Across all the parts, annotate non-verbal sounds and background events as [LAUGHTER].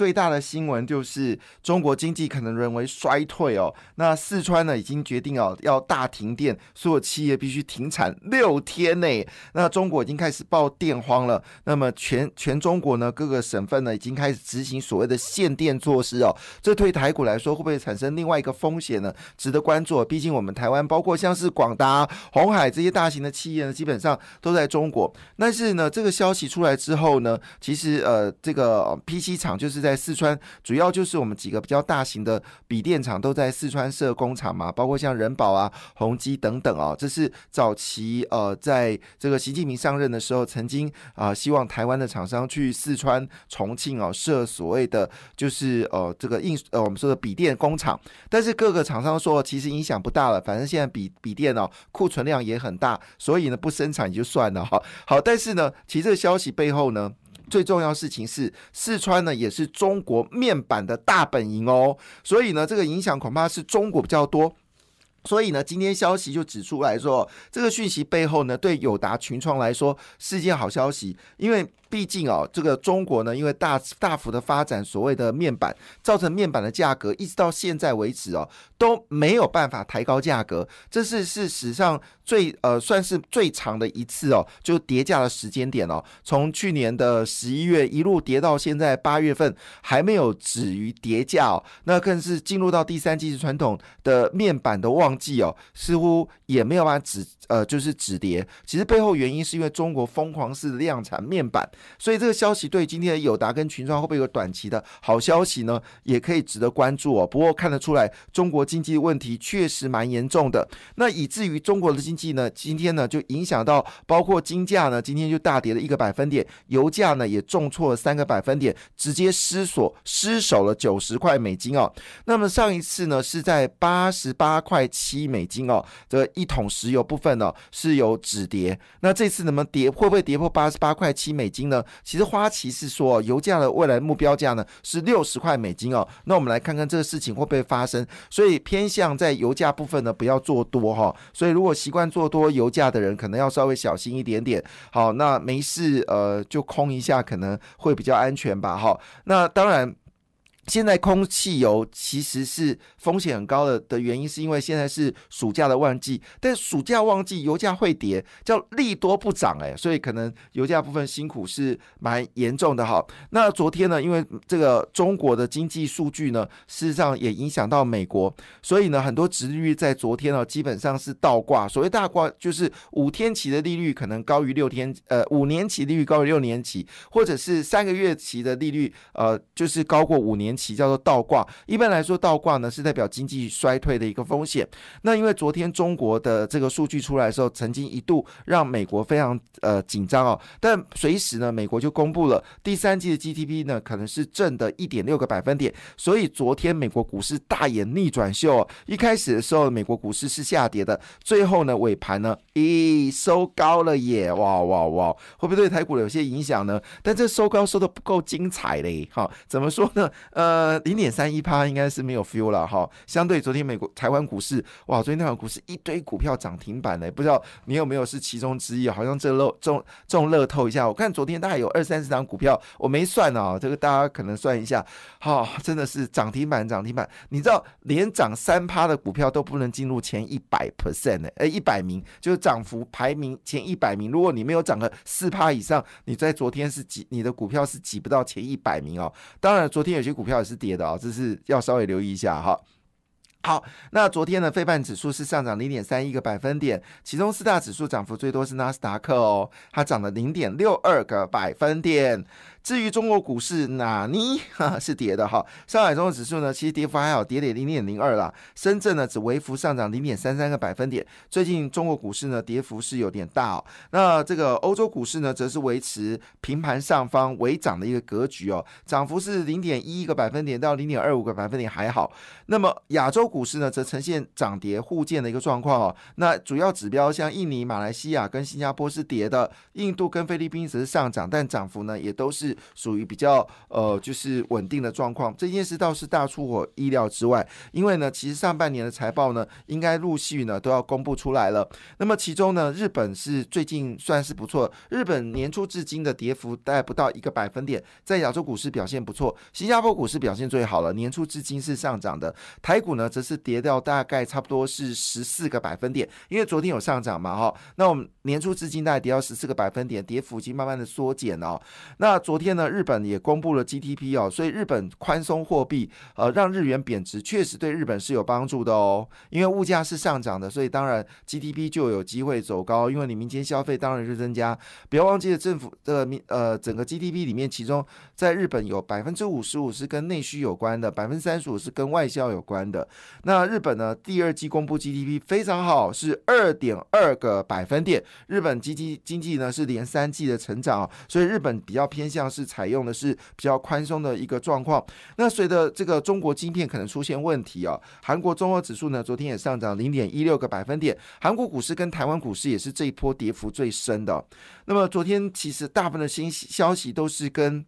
最大的新闻就是中国经济可能沦为衰退哦。那四川呢已经决定哦要大停电，所有企业必须停产六天内。那中国已经开始报电荒了。那么全全中国呢各个省份呢已经开始执行所谓的限电措施哦。这对台股来说会不会产生另外一个风险呢？值得关注。毕竟我们台湾包括像是广达、红海这些大型的企业呢，基本上都在中国。但是呢这个消息出来之后呢，其实呃这个 PC 厂就是在。在四川，主要就是我们几个比较大型的笔电厂都在四川设工厂嘛，包括像人保啊、宏基等等哦。这是早期呃，在这个习近平上任的时候，曾经啊希望台湾的厂商去四川、重庆哦设所谓的就是呃这个印呃我们说的笔电工厂，但是各个厂商说其实影响不大了，反正现在笔笔电哦库存量也很大，所以呢不生产也就算了哈。好，但是呢，其实这个消息背后呢。最重要事情是，四川呢也是中国面板的大本营哦，所以呢，这个影响恐怕是中国比较多。所以呢，今天消息就指出来说，这个讯息背后呢，对友达群创来说是件好消息，因为。毕竟哦，这个中国呢，因为大大幅的发展所谓的面板，造成面板的价格一直到现在为止哦都没有办法抬高价格，这是是史上最呃算是最长的一次哦，就跌价的时间点哦，从去年的十一月一路跌到现在八月份还没有止于跌价哦，那更是进入到第三季是传统的面板的旺季哦，似乎也没有办法止呃就是止跌，其实背后原因是因为中国疯狂式量产面板。所以这个消息对今天的友达跟群创会不会有短期的好消息呢？也可以值得关注哦。不过看得出来，中国经济问题确实蛮严重的。那以至于中国的经济呢，今天呢就影响到，包括金价呢，今天就大跌了一个百分点，油价呢也重挫了三个百分点，直接失所失守了九十块美金哦。那么上一次呢是在八十八块七美金哦，这一桶石油部分呢是有止跌。那这次能不能跌，会不会跌破八十八块七美金？呢，其实花旗是说，油价的未来目标价呢是六十块美金哦。那我们来看看这个事情会不会发生。所以偏向在油价部分呢，不要做多哈。所以如果习惯做多油价的人，可能要稍微小心一点点。好，那没事，呃，就空一下可能会比较安全吧。哈，那当然。现在空汽油其实是风险很高的的原因，是因为现在是暑假的旺季，但暑假旺季油价会跌，叫利多不涨哎，所以可能油价部分辛苦是蛮严重的哈。那昨天呢，因为这个中国的经济数据呢，事实上也影响到美国，所以呢，很多殖利率在昨天呢基本上是倒挂。所谓大挂，就是五天期的利率可能高于六天，呃，五年期利率高于六年期，或者是三个月期的利率，呃，就是高过五年。期叫做倒挂，一般来说倒挂呢是代表经济衰退的一个风险。那因为昨天中国的这个数据出来的时候，曾经一度让美国非常呃紧张哦，但随时呢美国就公布了第三季的 GDP 呢可能是正的一点六个百分点，所以昨天美国股市大演逆转秀，一开始的时候美国股市是下跌的，最后呢尾盘呢咦收高了耶，哇哇哇，会不会对台股有些影响呢？但这收高收的不够精彩嘞，哈，怎么说呢？呃，零点三一趴应该是没有 feel 了哈。相对昨天美国台湾股市，哇，昨天台湾股市一堆股票涨停板呢，不知道你有没有是其中之一？好像这乐中中乐透一下，我看昨天大概有二三十张股票，我没算啊，这个大家可能算一下。好，真的是涨停板涨停板。你知道连涨三趴的股票都不能进入前一百 percent 呢？哎，一百名就是涨幅排名前一百名。如果你没有涨个四趴以上，你在昨天是挤你的股票是挤不到前一百名哦。当然，昨天有些股票。票也是跌的啊，这是要稍微留意一下哈。好，那昨天的非半指数是上涨零点三一个百分点，其中四大指数涨幅最多是纳斯达克哦，它涨了零点六二个百分点。至于中国股市，哪尼 [LAUGHS] 是跌的哈。上海综合指数呢，其实跌幅还好，跌点零点零二啦。深圳呢，只微幅上涨零点三三个百分点。最近中国股市呢，跌幅是有点大哦。那这个欧洲股市呢，则是维持平盘上方微涨的一个格局哦，涨幅是零点一一个百分点到零点二五个百分点还好。那么亚洲股市呢，则呈现涨跌互见的一个状况哦。那主要指标像印尼、马来西亚跟新加坡是跌的，印度跟菲律宾则是上涨，但涨幅呢，也都是。属于比较呃就是稳定的状况。这件事倒是大出我意料之外，因为呢，其实上半年的财报呢，应该陆续呢都要公布出来了。那么其中呢，日本是最近算是不错，日本年初至今的跌幅大概不到一个百分点，在亚洲股市表现不错，新加坡股市表现最好了，年初至今是上涨的。台股呢，则是跌掉大概差不多是十四个百分点，因为昨天有上涨嘛，哈。那我们年初至今大概跌到十四个百分点，跌幅已经慢慢的缩减了。那昨天呢，日本也公布了 GDP 哦，所以日本宽松货币，呃，让日元贬值，确实对日本是有帮助的哦。因为物价是上涨的，所以当然 GDP 就有机会走高，因为你民间消费当然是增加。不要忘记了，政府的民呃整个 GDP 里面，其中在日本有百分之五十五是跟内需有关的，百分之三十五是跟外销有关的。那日本呢，第二季公布 GDP 非常好，是二点二个百分点。日本经济经济呢是连三季的成长，所以日本比较偏向是采用的是比较宽松的一个状况。那随着这个中国晶片可能出现问题啊，韩国综合指数呢昨天也上涨零点一六个百分点。韩国股市跟台湾股市也是这一波跌幅最深的。那么昨天其实大部分的新消息都是跟。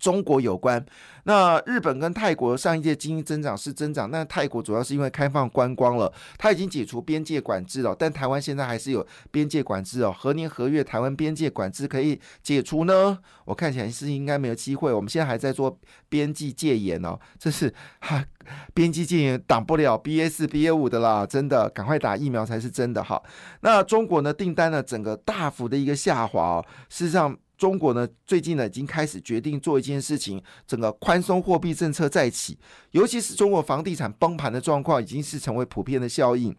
中国有关，那日本跟泰国上一届经济增长是增长，那泰国主要是因为开放观光了，它已经解除边界管制了，但台湾现在还是有边界管制哦。何年何月台湾边界管制可以解除呢？我看起来是应该没有机会。我们现在还在做边际戒严哦，这是 [LAUGHS] 哈边际戒严挡不了 B A 四 B A 五的啦，真的赶快打疫苗才是真的哈。那中国呢订单呢整个大幅的一个下滑哦，事实上。中国呢，最近呢已经开始决定做一件事情，整个宽松货币政策再起，尤其是中国房地产崩盘的状况，已经是成为普遍的效应。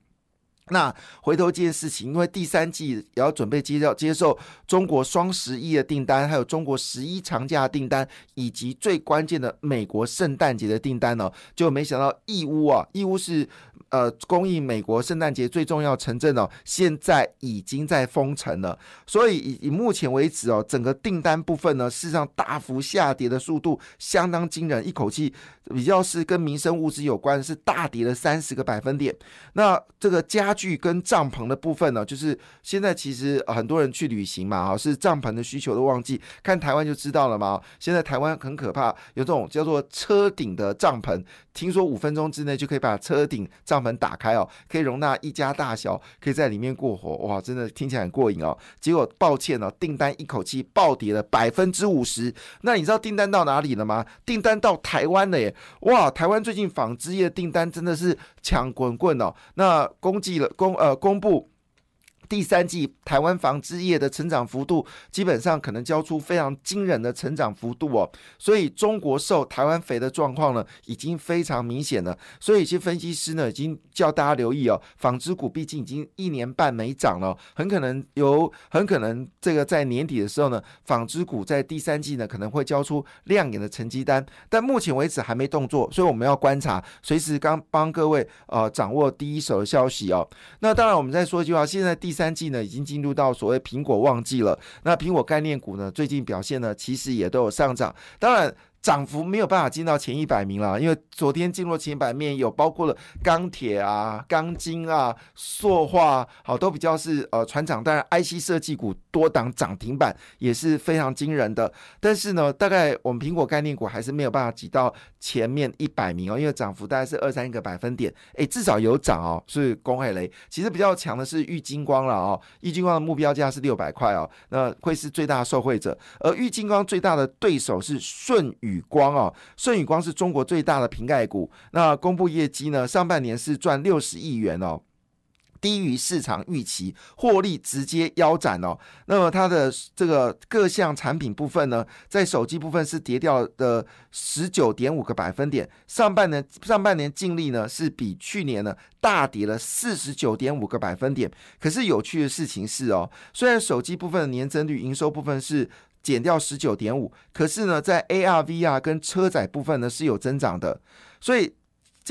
那回头这件事情，因为第三季也要准备接要接受中国双十一的订单，还有中国十一长假订单，以及最关键的美国圣诞节的订单呢，就没想到义乌啊，义乌是呃供应美国圣诞节最重要城镇哦，现在已经在封城了。所以以以目前为止哦，整个订单部分呢，事实上大幅下跌的速度相当惊人，一口气比较是跟民生物资有关，是大跌了三十个百分点。那这个加家具跟帐篷的部分呢，就是现在其实很多人去旅行嘛，哈，是帐篷的需求都旺季。看台湾就知道了嘛。现在台湾很可怕，有这种叫做车顶的帐篷，听说五分钟之内就可以把车顶帐篷打开哦，可以容纳一家大小，可以在里面过活。哇，真的听起来很过瘾哦。结果抱歉哦，订单一口气暴跌了百分之五十。那你知道订单到哪里了吗？订单到台湾了耶！哇，台湾最近纺织业订单真的是抢滚滚哦。那公祭了。公呃公布。第三季台湾纺织业的成长幅度，基本上可能交出非常惊人的成长幅度哦。所以中国受台湾肥的状况呢，已经非常明显了。所以一些分析师呢，已经叫大家留意哦，纺织股毕竟已经一年半没涨了，很可能有很可能这个在年底的时候呢，纺织股在第三季呢可能会交出亮眼的成绩单。但目前为止还没动作，所以我们要观察，随时刚帮各位呃掌握第一手的消息哦。那当然我们再说一句话，现在第三。三季呢已经进入到所谓苹果旺季了，那苹果概念股呢最近表现呢其实也都有上涨，当然。涨幅没有办法进到前一百名了，因为昨天进入前一百面有包括了钢铁啊、钢筋啊、塑化，好都比较是呃船长，当然 IC 设计股多档涨停板也是非常惊人的。但是呢，大概我们苹果概念股还是没有办法挤到前面一百名哦，因为涨幅大概是二三个百分点，诶，至少有涨哦，是公海雷。其实比较强的是玉金光了哦，玉金光的目标价是六百块哦，那会是最大的受惠者。而玉金光最大的对手是舜宇。光哦，舜宇光是中国最大的瓶盖股。那公布业绩呢？上半年是赚六十亿元哦，低于市场预期，获利直接腰斩哦。那么它的这个各项产品部分呢，在手机部分是跌掉的十九点五个百分点。上半年上半年净利呢是比去年呢大跌了四十九点五个百分点。可是有趣的事情是哦，虽然手机部分的年增率、营收部分是。减掉十九点五，可是呢，在 ARVR 跟车载部分呢是有增长的，所以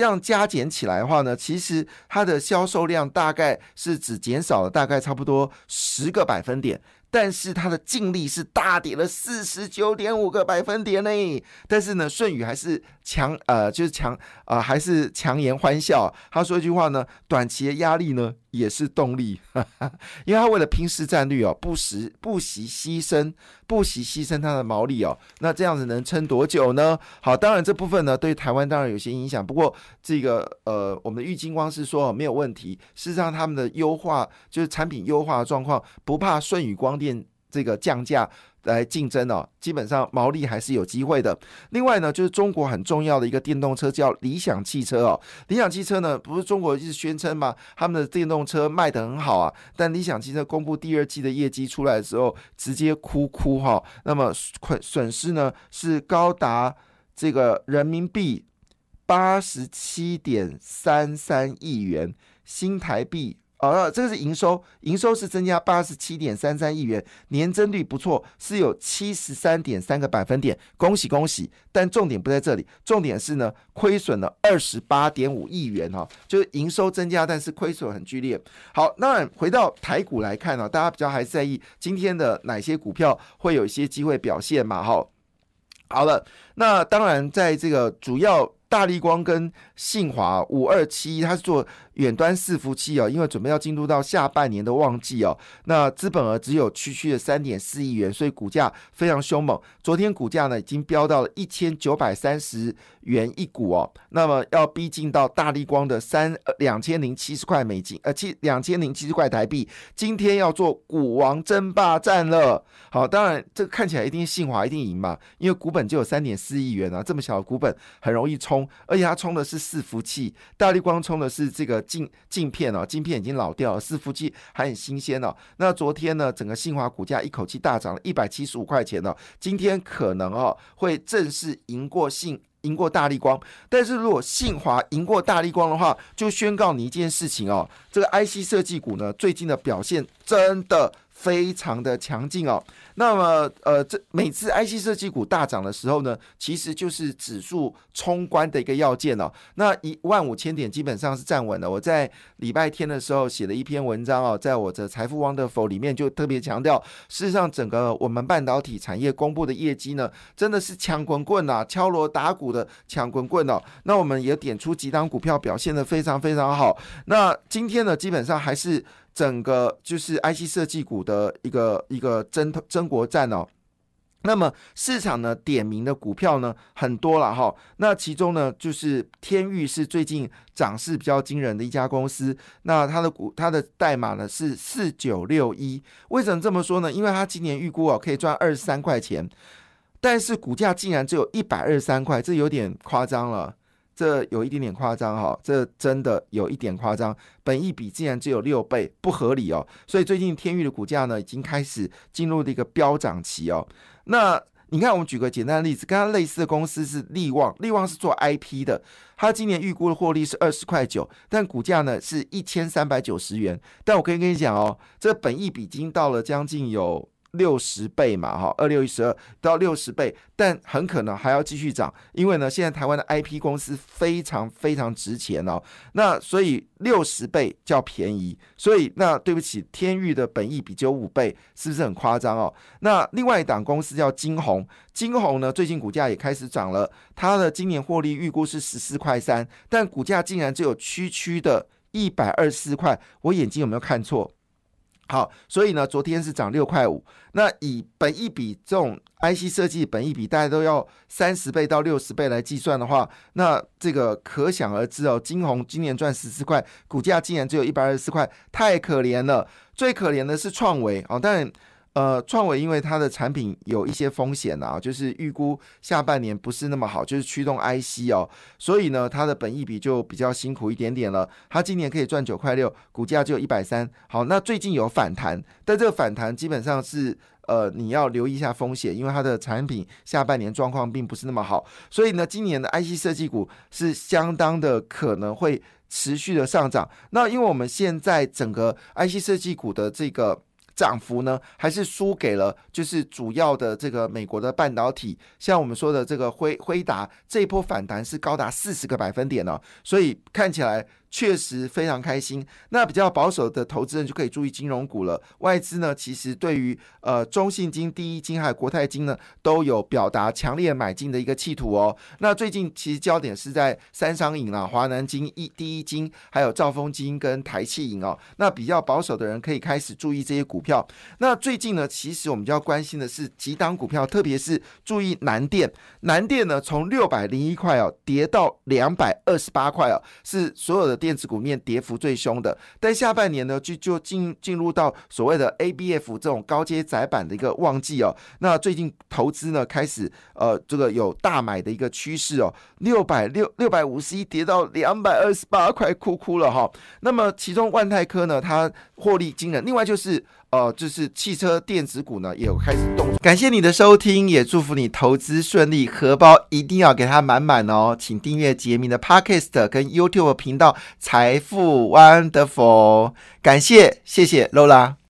这样加减起来的话呢，其实它的销售量大概是只减少了大概差不多十个百分点，但是它的净利是大跌了四十九点五个百分点呢。但是呢，舜宇还是强呃，就是强呃，还是强颜欢笑。他说一句话呢，短期的压力呢也是动力，哈 [LAUGHS] 哈因为他为了拼市占率哦，不惜不惜牺牲，不惜牺牲他的毛利哦。那这样子能撑多久呢？好，当然这部分呢对台湾当然有些影响，不过这个呃，我们的郁金光是说没有问题。事实上，他们的优化就是产品优化的状况，不怕舜宇光电。这个降价来竞争哦，基本上毛利还是有机会的。另外呢，就是中国很重要的一个电动车叫理想汽车哦。理想汽车呢，不是中国一直宣称吗？他们的电动车卖得很好啊。但理想汽车公布第二季的业绩出来的时候，直接哭哭哈。那么损损失呢是高达这个人民币八十七点三三亿元新台币。哦，这个是营收，营收是增加八十七点三三亿元，年增率不错，是有七十三点三个百分点，恭喜恭喜！但重点不在这里，重点是呢，亏损了二十八点五亿元哈，就是营收增加，但是亏损很剧烈。好，那回到台股来看呢，大家比较还在意今天的哪些股票会有一些机会表现嘛？哈，好了，那当然在这个主要。大力光跟信华五二七，它是做远端伺服器哦，因为准备要进入到下半年的旺季哦。那资本额只有区区的三点四亿元，所以股价非常凶猛。昨天股价呢已经飙到了一千九百三十元一股哦，那么要逼近到大力光的三两千零七十块美金，呃七两千零七十块台币。今天要做股王争霸战了。好，当然这个看起来一定信华一定赢嘛，因为股本就有三点四亿元啊，这么小的股本很容易冲。而且它冲的是伺服器，大力光充的是这个镜镜片哦，镜片已经老掉了，伺服器还很新鲜哦。那昨天呢，整个信华股价一口气大涨了一百七十五块钱呢，今天可能哦会正式赢过信赢过大力光。但是如果信华赢过大力光的话，就宣告你一件事情哦，这个 IC 设计股呢最近的表现真的。非常的强劲哦，那么呃，这每次 IC 设计股大涨的时候呢，其实就是指数冲关的一个要件哦。那一万五千点基本上是站稳了。我在礼拜天的时候写了一篇文章哦，在我的财富 Wonderful 里面就特别强调，事实上整个我们半导体产业公布的业绩呢，真的是抢滚滚呐，敲锣打鼓的抢滚滚哦。那我们也点出几档股票表现的非常非常好。那今天呢，基本上还是。整个就是 IC 设计股的一个一个争争国战哦，那么市场呢点名的股票呢很多了哈，那其中呢就是天域是最近涨势比较惊人的一家公司，那它的股它的代码呢是四九六一，为什么这么说呢？因为它今年预估哦可以赚二十三块钱，但是股价竟然只有一百二十三块，这有点夸张了。这有一点点夸张哈，这真的有一点夸张，本益比竟然只有六倍，不合理哦。所以最近天域的股价呢，已经开始进入了一个飙涨期哦。那你看，我们举个简单的例子，跟它类似的公司是利旺，利旺是做 IP 的，它今年预估的获利是二十块九，但股价呢是一千三百九十元。但我可以跟你讲哦，这本益比已经到了将近有。六十倍嘛，哈，二六一十二到六十倍，但很可能还要继续涨，因为呢，现在台湾的 IP 公司非常非常值钱哦，那所以六十倍叫便宜，所以那对不起，天域的本益比只有五倍，是不是很夸张哦？那另外一档公司叫金鸿，金鸿呢最近股价也开始涨了，它的今年获利预估是十四块三，但股价竟然只有区区的一百二十四块，我眼睛有没有看错？好，所以呢，昨天是涨六块五。那以本一比这种 IC 设计本一比，大家都要三十倍到六十倍来计算的话，那这个可想而知哦。金红今年赚十四块，股价竟然只有一百二十四块，太可怜了。最可怜的是创维哦，但。呃，创维因为它的产品有一些风险啊，就是预估下半年不是那么好，就是驱动 IC 哦，所以呢，它的本益比就比较辛苦一点点了。它今年可以赚九块六，股价就一百三。好，那最近有反弹，但这个反弹基本上是呃，你要留意一下风险，因为它的产品下半年状况并不是那么好，所以呢，今年的 IC 设计股是相当的可能会持续的上涨。那因为我们现在整个 IC 设计股的这个。涨幅呢，还是输给了就是主要的这个美国的半导体，像我们说的这个辉辉达这一波反弹是高达四十个百分点呢，所以看起来确实非常开心。那比较保守的投资人就可以注意金融股了。外资呢，其实对于呃中信金、第一金还有国泰金呢，都有表达强烈买进的一个企图哦。那最近其实焦点是在三商银啊、华南金、一第一金，还有兆丰金跟台气银哦。那比较保守的人可以开始注意这些股票。那最近呢，其实我们就要关心的是几档股票，特别是注意南电。南电呢，从六百零一块哦跌到两百二十八块哦，是所有的电子股面跌幅最凶的。但下半年呢，就就进进入到所谓的 ABF 这种高阶窄板的一个旺季哦。那最近投资呢开始呃这个有大买的一个趋势哦，六百六六百五十一跌到两百二十八块，哭哭了哈。那么其中万泰科呢，它获利惊人。另外就是哦就是汽车电子股呢也有开始动。感谢你的收听，也祝福你投资顺利，荷包一定要给它满满哦。请订阅杰明的 Podcast 跟 YouTube 频道财富 Wonderful。感谢，谢谢 Lola。